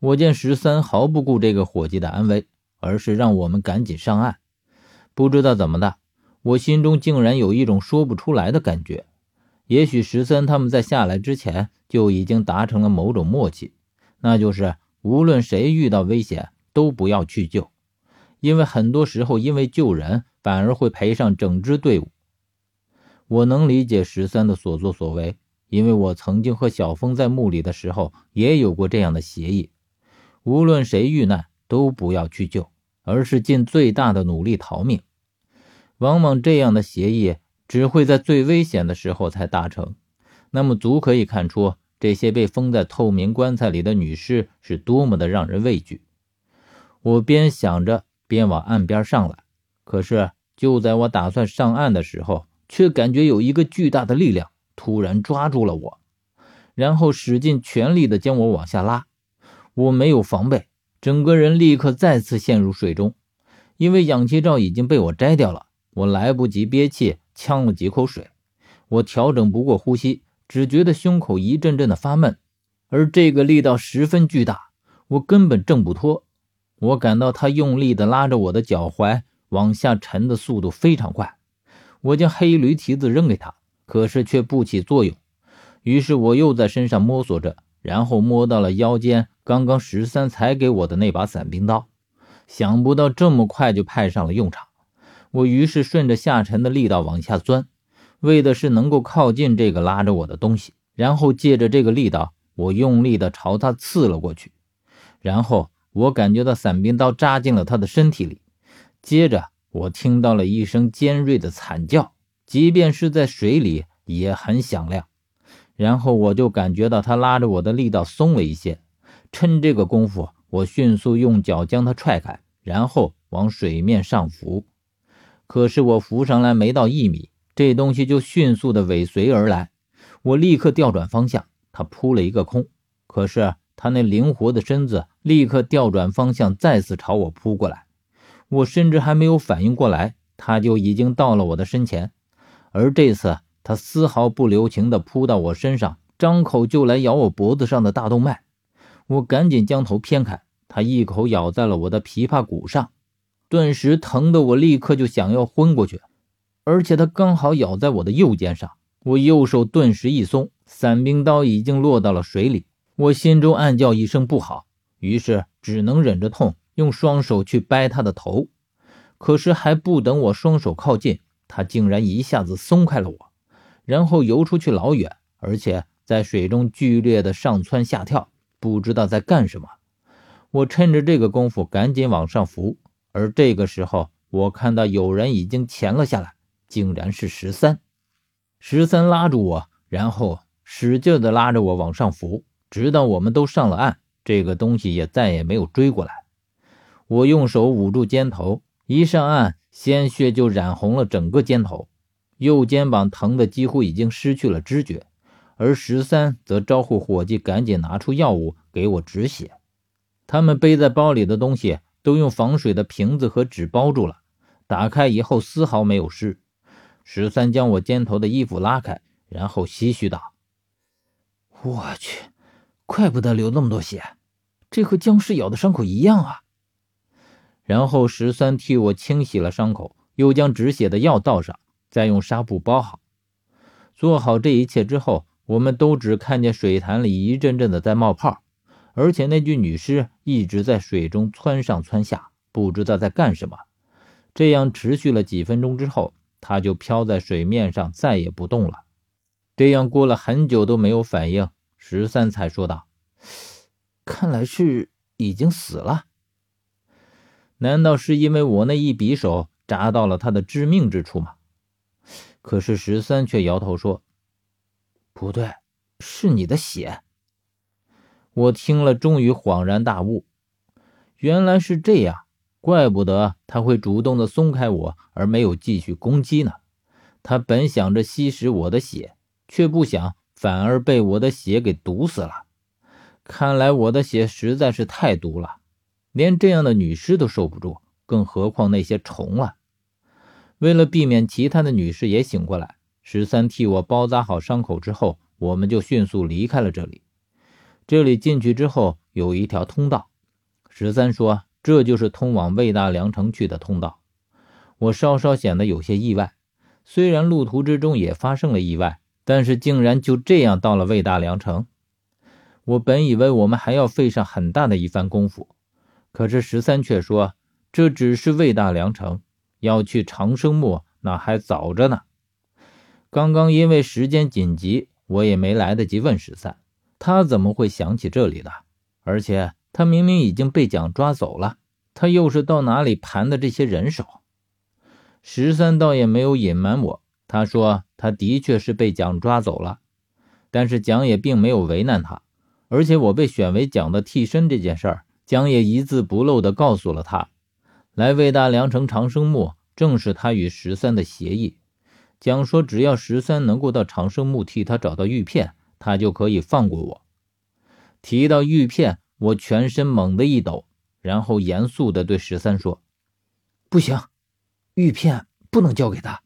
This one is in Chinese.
我见十三毫不顾这个伙计的安危，而是让我们赶紧上岸。不知道怎么的，我心中竟然有一种说不出来的感觉。也许十三他们在下来之前就已经达成了某种默契，那就是无论谁遇到危险都不要去救，因为很多时候因为救人反而会赔上整支队伍。我能理解十三的所作所为，因为我曾经和小峰在墓里的时候也有过这样的协议：无论谁遇难都不要去救，而是尽最大的努力逃命。往往这样的协议。只会在最危险的时候才达成，那么足可以看出这些被封在透明棺材里的女尸是多么的让人畏惧。我边想着边往岸边上来，可是就在我打算上岸的时候，却感觉有一个巨大的力量突然抓住了我，然后使尽全力的将我往下拉。我没有防备，整个人立刻再次陷入水中，因为氧气罩已经被我摘掉了，我来不及憋气。呛了几口水，我调整不过呼吸，只觉得胸口一阵阵的发闷，而这个力道十分巨大，我根本挣不脱。我感到他用力地拉着我的脚踝往下沉的速度非常快，我将黑驴蹄子扔给他，可是却不起作用。于是我又在身上摸索着，然后摸到了腰间刚刚十三才给我的那把伞兵刀，想不到这么快就派上了用场。我于是顺着下沉的力道往下钻，为的是能够靠近这个拉着我的东西，然后借着这个力道，我用力的朝他刺了过去。然后我感觉到伞兵刀扎进了他的身体里，接着我听到了一声尖锐的惨叫，即便是在水里也很响亮。然后我就感觉到他拉着我的力道松了一些，趁这个功夫，我迅速用脚将他踹开，然后往水面上浮。可是我浮上来没到一米，这东西就迅速的尾随而来。我立刻调转方向，他扑了一个空。可是他那灵活的身子立刻调转方向，再次朝我扑过来。我甚至还没有反应过来，他就已经到了我的身前。而这次，他丝毫不留情地扑到我身上，张口就来咬我脖子上的大动脉。我赶紧将头偏开，他一口咬在了我的琵琶骨上。顿时疼得我立刻就想要昏过去，而且他刚好咬在我的右肩上，我右手顿时一松，伞兵刀已经落到了水里。我心中暗叫一声不好，于是只能忍着痛，用双手去掰他的头。可是还不等我双手靠近，他竟然一下子松开了我，然后游出去老远，而且在水中剧烈的上蹿下跳，不知道在干什么。我趁着这个功夫赶紧往上浮。而这个时候，我看到有人已经潜了下来，竟然是十三。十三拉住我，然后使劲地拉着我往上浮，直到我们都上了岸，这个东西也再也没有追过来。我用手捂住肩头，一上岸，鲜血就染红了整个肩头，右肩膀疼得几乎已经失去了知觉。而十三则招呼伙计赶紧拿出药物给我止血。他们背在包里的东西。都用防水的瓶子和纸包住了，打开以后丝毫没有湿。十三将我肩头的衣服拉开，然后唏嘘道：“我去，怪不得流那么多血，这和僵尸咬的伤口一样啊。”然后十三替我清洗了伤口，又将止血的药倒上，再用纱布包好。做好这一切之后，我们都只看见水潭里一阵阵的在冒泡。而且那具女尸一直在水中窜上窜下，不知道在干什么。这样持续了几分钟之后，她就漂在水面上，再也不动了。这样过了很久都没有反应，十三才说道：“看来是已经死了。难道是因为我那一匕首扎到了他的致命之处吗？”可是十三却摇头说：“不对，是你的血。”我听了，终于恍然大悟，原来是这样，怪不得他会主动的松开我，而没有继续攻击呢。他本想着吸食我的血，却不想反而被我的血给毒死了。看来我的血实在是太毒了，连这样的女尸都受不住，更何况那些虫了。为了避免其他的女士也醒过来，十三替我包扎好伤口之后，我们就迅速离开了这里。这里进去之后，有一条通道。十三说：“这就是通往魏大梁城去的通道。”我稍稍显得有些意外。虽然路途之中也发生了意外，但是竟然就这样到了魏大梁城。我本以为我们还要费上很大的一番功夫，可是十三却说：“这只是魏大梁城，要去长生墓那还早着呢。”刚刚因为时间紧急，我也没来得及问十三，他怎么会想起这里的？而且。他明明已经被蒋抓走了，他又是到哪里盘的这些人手？十三倒也没有隐瞒我，他说他的确是被蒋抓走了，但是蒋也并没有为难他，而且我被选为蒋的替身这件事儿，蒋也一字不漏地告诉了他。来魏大梁城长生墓，正是他与十三的协议。讲说，只要十三能够到长生墓替他找到玉片，他就可以放过我。提到玉片。我全身猛地一抖，然后严肃地对十三说：“不行，玉片不能交给他。”